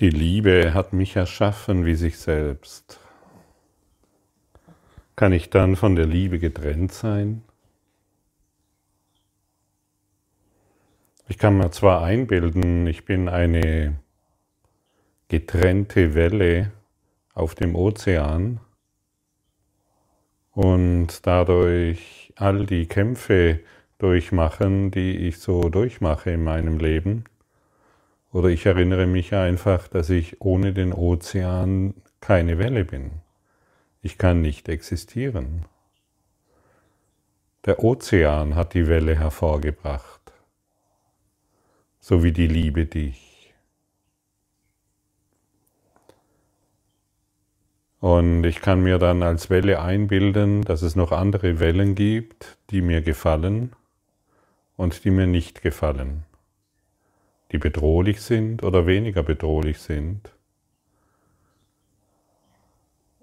Die Liebe hat mich erschaffen wie sich selbst. Kann ich dann von der Liebe getrennt sein? Ich kann mir zwar einbilden, ich bin eine getrennte Welle auf dem Ozean und dadurch all die Kämpfe durchmachen, die ich so durchmache in meinem Leben. Oder ich erinnere mich einfach, dass ich ohne den Ozean keine Welle bin. Ich kann nicht existieren. Der Ozean hat die Welle hervorgebracht, so wie die Liebe dich. Und ich kann mir dann als Welle einbilden, dass es noch andere Wellen gibt, die mir gefallen und die mir nicht gefallen, die bedrohlich sind oder weniger bedrohlich sind.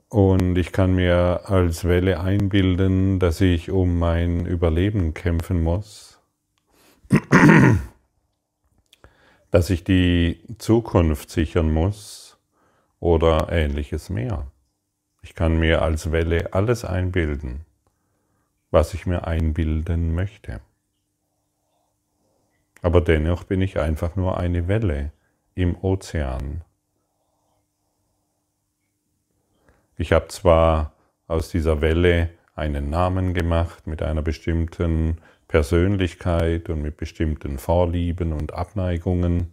Und ich kann mir als Welle einbilden, dass ich um mein Überleben kämpfen muss, dass ich die Zukunft sichern muss oder ähnliches mehr. Ich kann mir als Welle alles einbilden, was ich mir einbilden möchte. Aber dennoch bin ich einfach nur eine Welle im Ozean. Ich habe zwar aus dieser Welle einen Namen gemacht mit einer bestimmten Persönlichkeit und mit bestimmten Vorlieben und Abneigungen,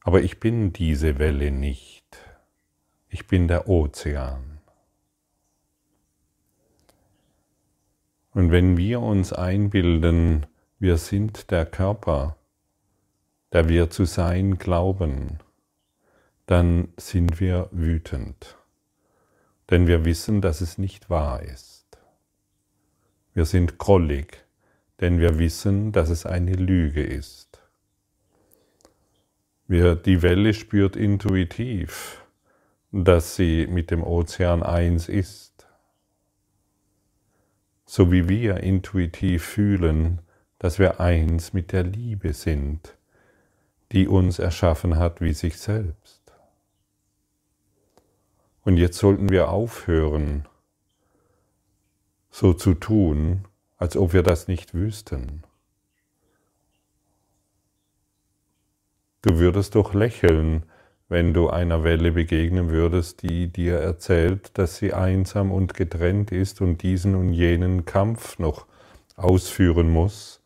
aber ich bin diese Welle nicht. Ich bin der Ozean. Und wenn wir uns einbilden, wir sind der Körper, der wir zu sein glauben, dann sind wir wütend, denn wir wissen, dass es nicht wahr ist. Wir sind grollig, denn wir wissen, dass es eine Lüge ist. Wir, die Welle spürt intuitiv, dass sie mit dem Ozean eins ist. So wie wir intuitiv fühlen, dass wir eins mit der Liebe sind, die uns erschaffen hat wie sich selbst. Und jetzt sollten wir aufhören, so zu tun, als ob wir das nicht wüssten. Du würdest doch lächeln, wenn du einer Welle begegnen würdest, die dir erzählt, dass sie einsam und getrennt ist und diesen und jenen Kampf noch ausführen muss,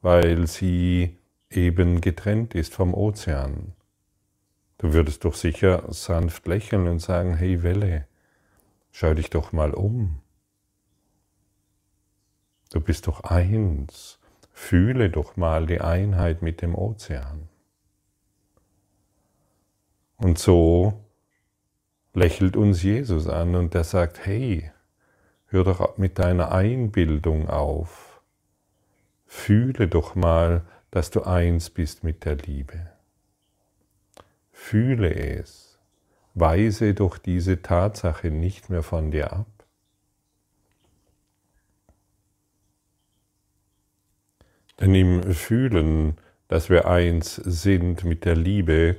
weil sie eben getrennt ist vom Ozean. Du würdest doch sicher sanft lächeln und sagen, hey Welle, schau dich doch mal um. Du bist doch eins, fühle doch mal die Einheit mit dem Ozean. Und so lächelt uns Jesus an und er sagt, hey, hör doch mit deiner Einbildung auf. Fühle doch mal, dass du eins bist mit der Liebe. Fühle es. Weise doch diese Tatsache nicht mehr von dir ab. Denn im Fühlen, dass wir eins sind mit der Liebe,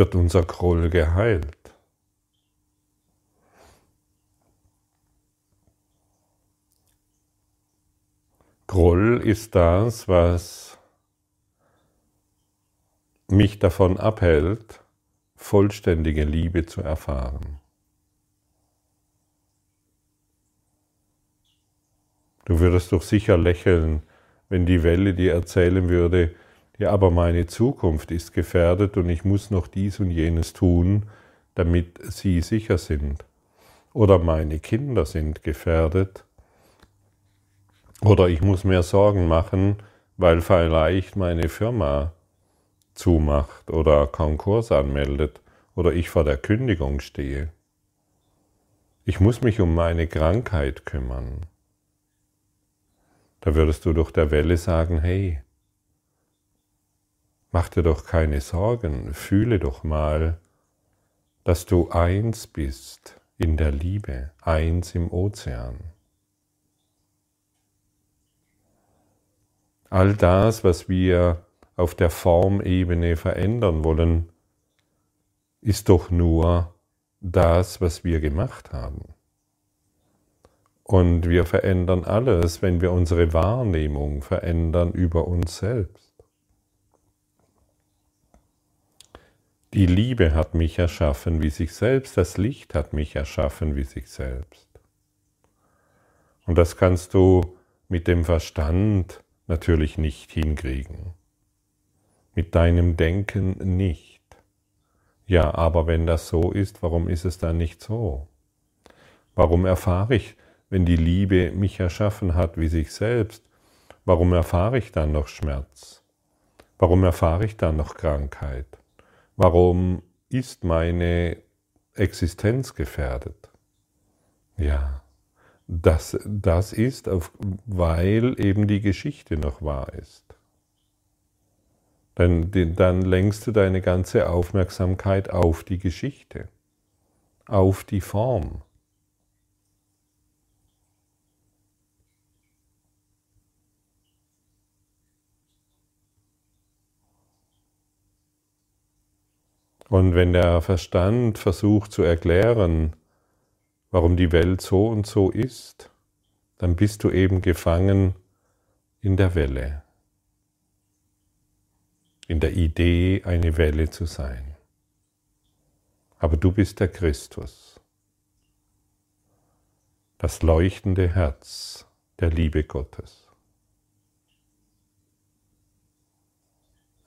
wird unser Groll geheilt. Groll ist das, was mich davon abhält, vollständige Liebe zu erfahren. Du würdest doch sicher lächeln, wenn die Welle dir erzählen würde, ja, aber meine Zukunft ist gefährdet und ich muss noch dies und jenes tun, damit sie sicher sind. Oder meine Kinder sind gefährdet. Oder ich muss mir Sorgen machen, weil vielleicht meine Firma zumacht oder Konkurs anmeldet oder ich vor der Kündigung stehe. Ich muss mich um meine Krankheit kümmern. Da würdest du durch der Welle sagen, hey, Mach dir doch keine Sorgen, fühle doch mal, dass du eins bist in der Liebe, eins im Ozean. All das, was wir auf der Formebene verändern wollen, ist doch nur das, was wir gemacht haben. Und wir verändern alles, wenn wir unsere Wahrnehmung verändern über uns selbst. Die Liebe hat mich erschaffen wie sich selbst, das Licht hat mich erschaffen wie sich selbst. Und das kannst du mit dem Verstand natürlich nicht hinkriegen. Mit deinem Denken nicht. Ja, aber wenn das so ist, warum ist es dann nicht so? Warum erfahre ich, wenn die Liebe mich erschaffen hat wie sich selbst, warum erfahre ich dann noch Schmerz? Warum erfahre ich dann noch Krankheit? Warum ist meine Existenz gefährdet? Ja, das, das ist, auf, weil eben die Geschichte noch wahr ist. Dann, dann lenkst du deine ganze Aufmerksamkeit auf die Geschichte, auf die Form. Und wenn der Verstand versucht zu erklären, warum die Welt so und so ist, dann bist du eben gefangen in der Welle, in der Idee, eine Welle zu sein. Aber du bist der Christus, das leuchtende Herz der Liebe Gottes.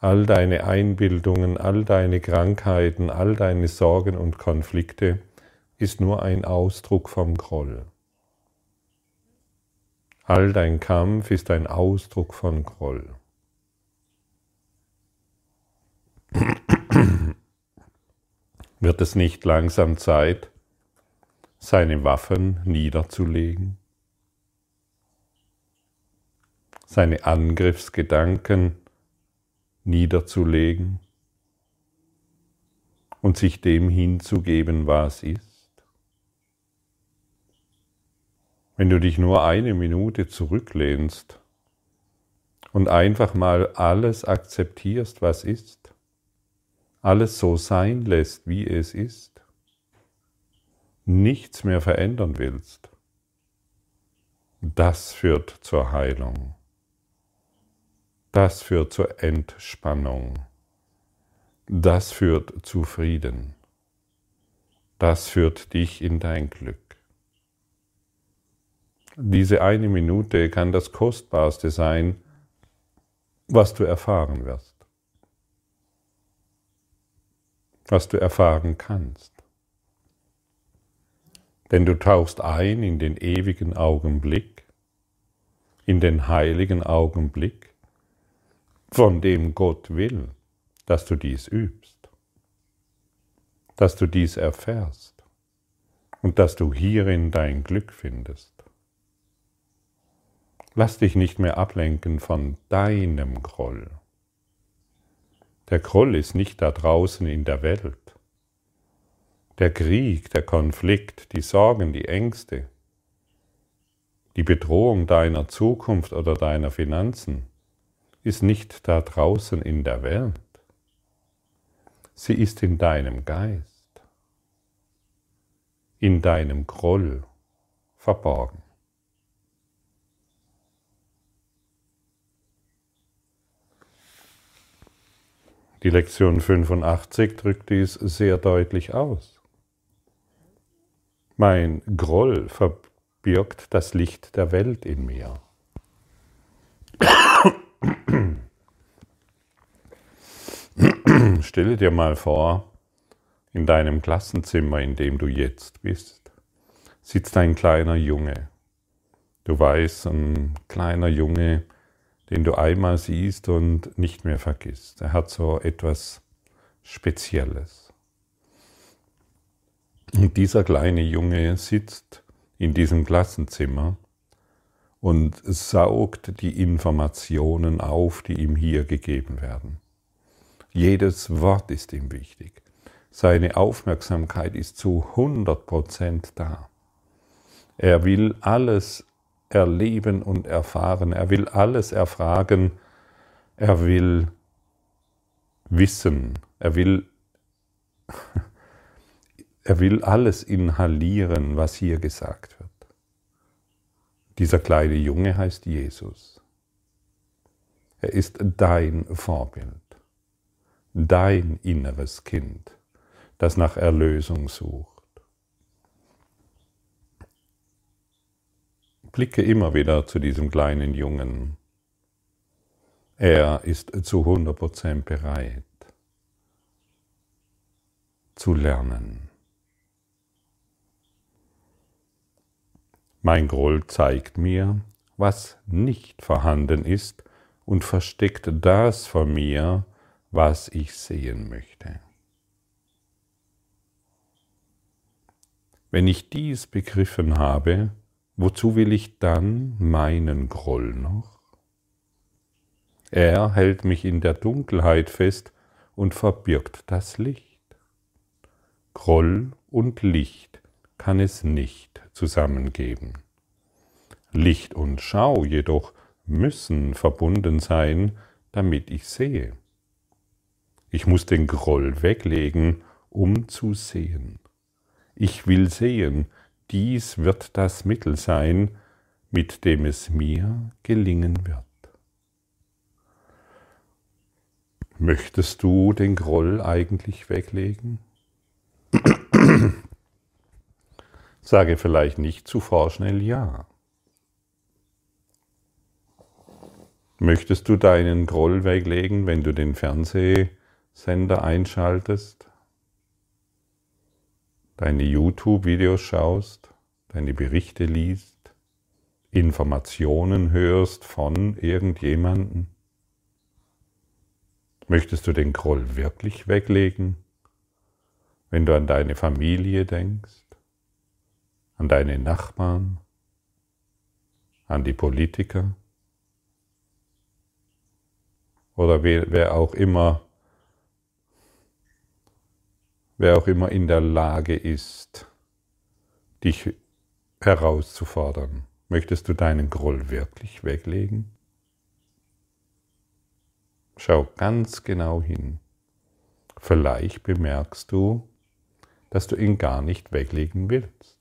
All deine Einbildungen, all deine Krankheiten, all deine Sorgen und Konflikte ist nur ein Ausdruck vom Groll. All dein Kampf ist ein Ausdruck von Groll. Wird es nicht langsam Zeit, seine Waffen niederzulegen? Seine Angriffsgedanken niederzulegen und sich dem hinzugeben, was ist? Wenn du dich nur eine Minute zurücklehnst und einfach mal alles akzeptierst, was ist, alles so sein lässt, wie es ist, nichts mehr verändern willst, das führt zur Heilung. Das führt zur Entspannung. Das führt zu Frieden. Das führt dich in dein Glück. Diese eine Minute kann das Kostbarste sein, was du erfahren wirst, was du erfahren kannst. Denn du tauchst ein in den ewigen Augenblick, in den heiligen Augenblick, von dem Gott will, dass du dies übst, dass du dies erfährst und dass du hierin dein Glück findest. Lass dich nicht mehr ablenken von deinem Groll. Der Groll ist nicht da draußen in der Welt. Der Krieg, der Konflikt, die Sorgen, die Ängste, die Bedrohung deiner Zukunft oder deiner Finanzen, ist nicht da draußen in der Welt. Sie ist in deinem Geist, in deinem Groll verborgen. Die Lektion 85 drückt dies sehr deutlich aus. Mein Groll verbirgt das Licht der Welt in mir. Stelle dir mal vor, in deinem Klassenzimmer, in dem du jetzt bist, sitzt ein kleiner Junge. Du weißt, ein kleiner Junge, den du einmal siehst und nicht mehr vergisst. Er hat so etwas Spezielles. Und dieser kleine Junge sitzt in diesem Klassenzimmer und saugt die Informationen auf, die ihm hier gegeben werden. Jedes Wort ist ihm wichtig. Seine Aufmerksamkeit ist zu 100% da. Er will alles erleben und erfahren. Er will alles erfragen. Er will wissen, er will, er will alles inhalieren, was hier gesagt wird. Dieser kleine Junge heißt Jesus. Er ist dein Vorbild, dein inneres Kind, das nach Erlösung sucht. Blicke immer wieder zu diesem kleinen Jungen. Er ist zu 100% bereit zu lernen. Mein Groll zeigt mir, was nicht vorhanden ist und versteckt das vor mir, was ich sehen möchte. Wenn ich dies begriffen habe, wozu will ich dann meinen Groll noch? Er hält mich in der Dunkelheit fest und verbirgt das Licht. Groll und Licht kann es nicht zusammengeben. Licht und Schau jedoch müssen verbunden sein, damit ich sehe. Ich muss den Groll weglegen, um zu sehen. Ich will sehen, dies wird das Mittel sein, mit dem es mir gelingen wird. Möchtest du den Groll eigentlich weglegen? Sage vielleicht nicht zu vorschnell Ja. Möchtest du deinen Groll weglegen, wenn du den Fernsehsender einschaltest, deine YouTube-Videos schaust, deine Berichte liest, Informationen hörst von irgendjemandem? Möchtest du den Groll wirklich weglegen, wenn du an deine Familie denkst, an deine Nachbarn, an die Politiker oder wer auch immer wer auch immer in der Lage ist, dich herauszufordern. Möchtest du deinen Groll wirklich weglegen? Schau ganz genau hin. Vielleicht bemerkst du, dass du ihn gar nicht weglegen willst.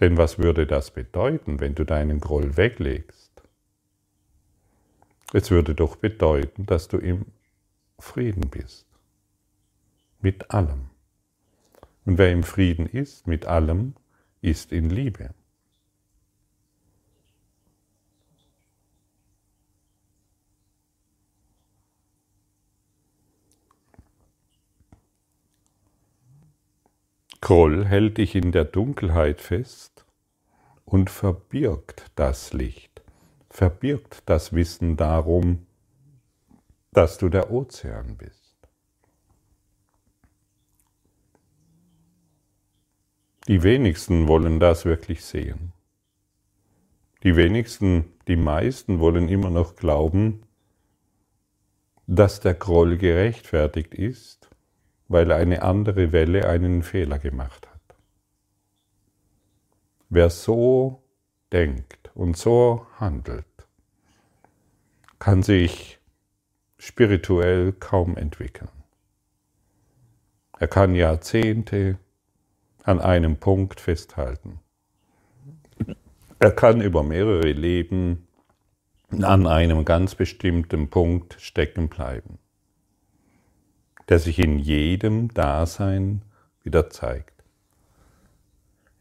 Denn was würde das bedeuten, wenn du deinen Groll weglegst? Es würde doch bedeuten, dass du im Frieden bist. Mit allem. Und wer im Frieden ist, mit allem, ist in Liebe. Groll hält dich in der Dunkelheit fest und verbirgt das Licht, verbirgt das Wissen darum, dass du der Ozean bist. Die wenigsten wollen das wirklich sehen. Die wenigsten, die meisten wollen immer noch glauben, dass der Groll gerechtfertigt ist weil eine andere Welle einen Fehler gemacht hat. Wer so denkt und so handelt, kann sich spirituell kaum entwickeln. Er kann Jahrzehnte an einem Punkt festhalten. Er kann über mehrere Leben an einem ganz bestimmten Punkt stecken bleiben der sich in jedem Dasein wieder zeigt.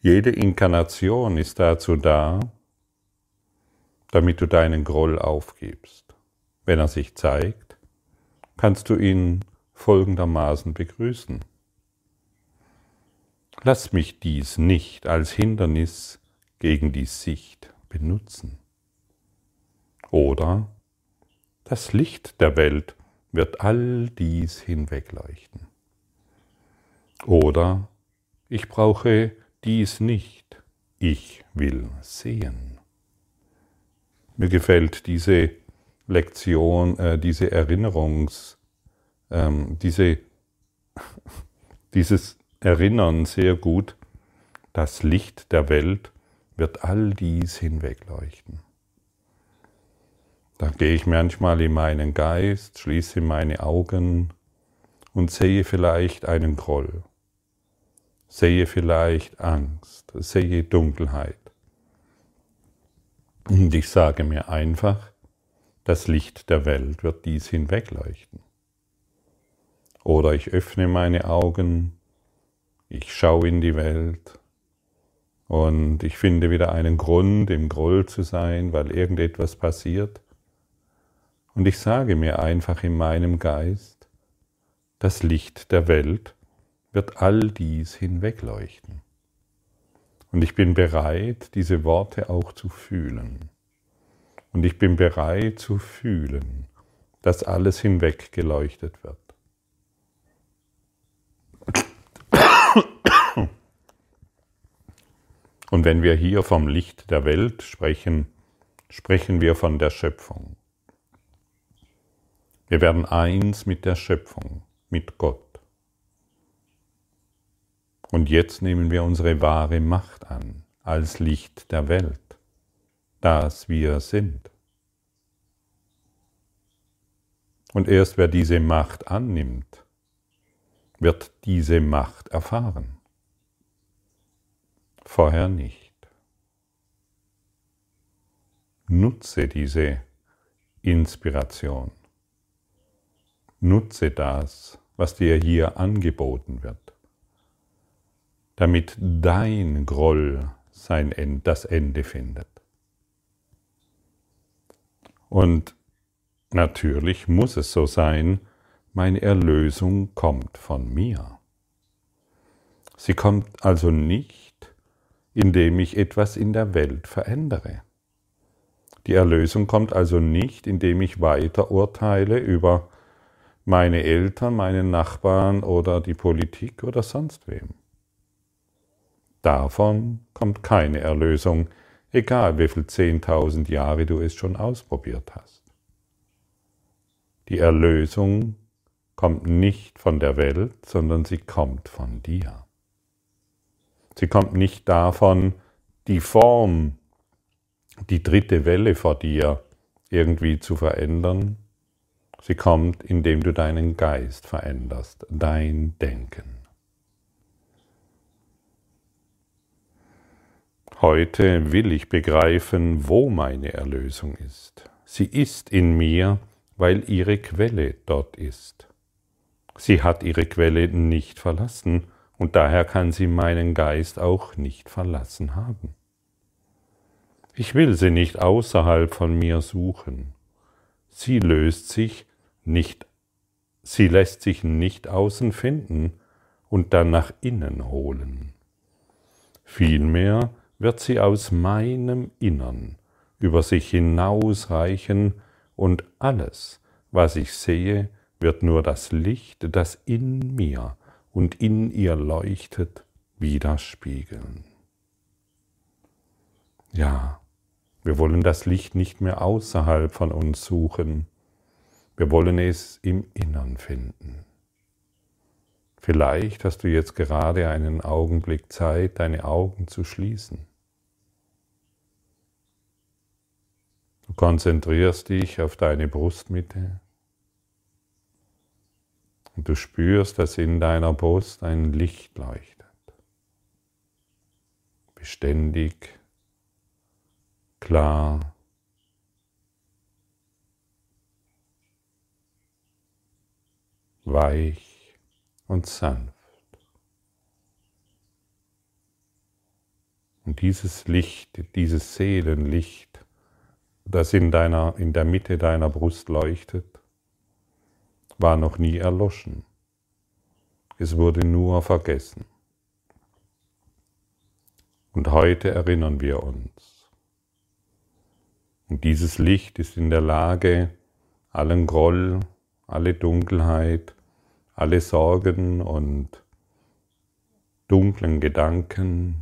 Jede Inkarnation ist dazu da, damit du deinen Groll aufgibst. Wenn er sich zeigt, kannst du ihn folgendermaßen begrüßen. Lass mich dies nicht als Hindernis gegen die Sicht benutzen. Oder das Licht der Welt wird all dies hinwegleuchten. Oder ich brauche dies nicht, ich will sehen. Mir gefällt diese Lektion, äh, diese Erinnerungs, ähm, diese, dieses Erinnern sehr gut. Das Licht der Welt wird all dies hinwegleuchten. Da gehe ich manchmal in meinen Geist, schließe meine Augen und sehe vielleicht einen Groll, sehe vielleicht Angst, sehe Dunkelheit. Und ich sage mir einfach, das Licht der Welt wird dies hinwegleuchten. Oder ich öffne meine Augen, ich schaue in die Welt und ich finde wieder einen Grund, im Groll zu sein, weil irgendetwas passiert. Und ich sage mir einfach in meinem Geist, das Licht der Welt wird all dies hinwegleuchten. Und ich bin bereit, diese Worte auch zu fühlen. Und ich bin bereit zu fühlen, dass alles hinweggeleuchtet wird. Und wenn wir hier vom Licht der Welt sprechen, sprechen wir von der Schöpfung. Wir werden eins mit der Schöpfung, mit Gott. Und jetzt nehmen wir unsere wahre Macht an als Licht der Welt, das wir sind. Und erst wer diese Macht annimmt, wird diese Macht erfahren vorher nicht. Nutze diese Inspiration. Nutze das, was dir hier angeboten wird, damit dein Groll sein End, das Ende findet. Und natürlich muss es so sein, meine Erlösung kommt von mir. Sie kommt also nicht indem ich etwas in der Welt verändere. Die Erlösung kommt also nicht, indem ich weiter urteile über meine Eltern, meinen Nachbarn oder die Politik oder sonst wem. Davon kommt keine Erlösung, egal wie viel zehntausend Jahre du es schon ausprobiert hast. Die Erlösung kommt nicht von der Welt, sondern sie kommt von dir. Sie kommt nicht davon, die Form, die dritte Welle vor dir irgendwie zu verändern. Sie kommt, indem du deinen Geist veränderst, dein Denken. Heute will ich begreifen, wo meine Erlösung ist. Sie ist in mir, weil ihre Quelle dort ist. Sie hat ihre Quelle nicht verlassen, und daher kann sie meinen Geist auch nicht verlassen haben. Ich will sie nicht außerhalb von mir suchen. Sie löst sich nicht, sie lässt sich nicht außen finden und dann nach innen holen. Vielmehr wird sie aus meinem Innern über sich hinausreichen und alles, was ich sehe, wird nur das Licht, das in mir und in ihr leuchtet, widerspiegeln. Ja, wir wollen das Licht nicht mehr außerhalb von uns suchen, wir wollen es im Innern finden. Vielleicht hast du jetzt gerade einen Augenblick Zeit, deine Augen zu schließen. Du konzentrierst dich auf deine Brustmitte und du spürst, dass in deiner Brust ein Licht leuchtet. Beständig, klar. weich und sanft. Und dieses Licht, dieses Seelenlicht, das in, deiner, in der Mitte deiner Brust leuchtet, war noch nie erloschen. Es wurde nur vergessen. Und heute erinnern wir uns. Und dieses Licht ist in der Lage, allen Groll, alle Dunkelheit, alle Sorgen und dunklen Gedanken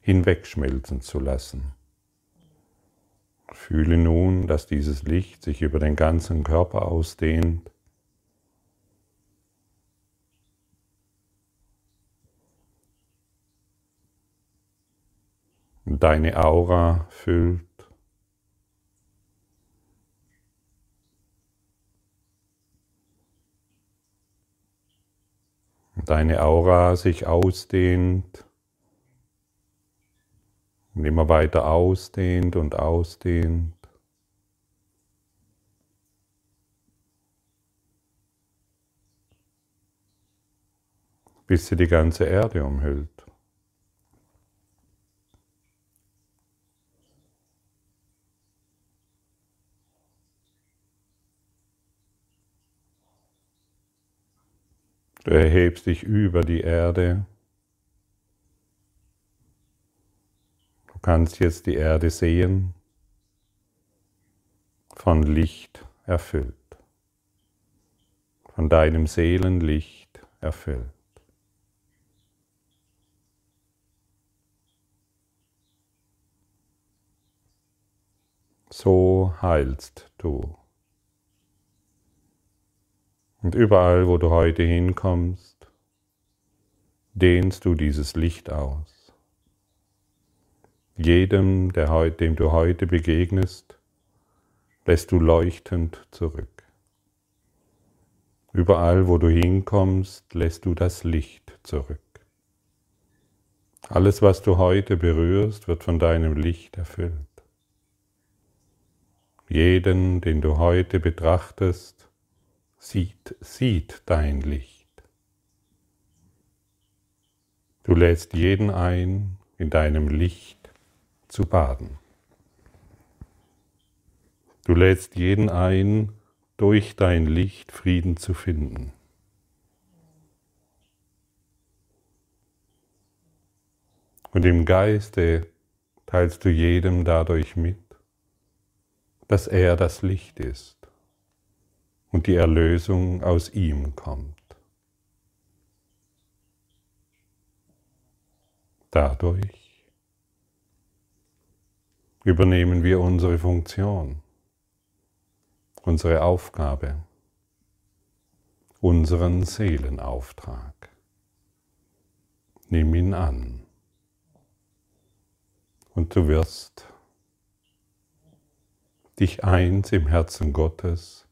hinwegschmelzen zu lassen. Fühle nun, dass dieses Licht sich über den ganzen Körper ausdehnt. Deine Aura füllt. Deine Aura sich ausdehnt und immer weiter ausdehnt und ausdehnt. bis sie die ganze Erde umhüllt. Du erhebst dich über die Erde. Kannst jetzt die Erde sehen, von Licht erfüllt, von deinem Seelenlicht erfüllt. So heilst du. Und überall, wo du heute hinkommst, dehnst du dieses Licht aus. Jedem, der dem du heute begegnest, lässt du leuchtend zurück. Überall, wo du hinkommst, lässt du das Licht zurück. Alles, was du heute berührst, wird von deinem Licht erfüllt. Jeden, den du heute betrachtest, sieht, sieht dein Licht. Du lädst jeden ein, in deinem Licht zu baden. Du lädst jeden ein, durch dein Licht Frieden zu finden. Und im Geiste teilst du jedem dadurch mit, dass er das Licht ist und die Erlösung aus ihm kommt. Dadurch übernehmen wir unsere Funktion, unsere Aufgabe, unseren Seelenauftrag. Nimm ihn an und du wirst dich eins im Herzen Gottes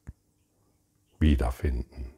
wiederfinden.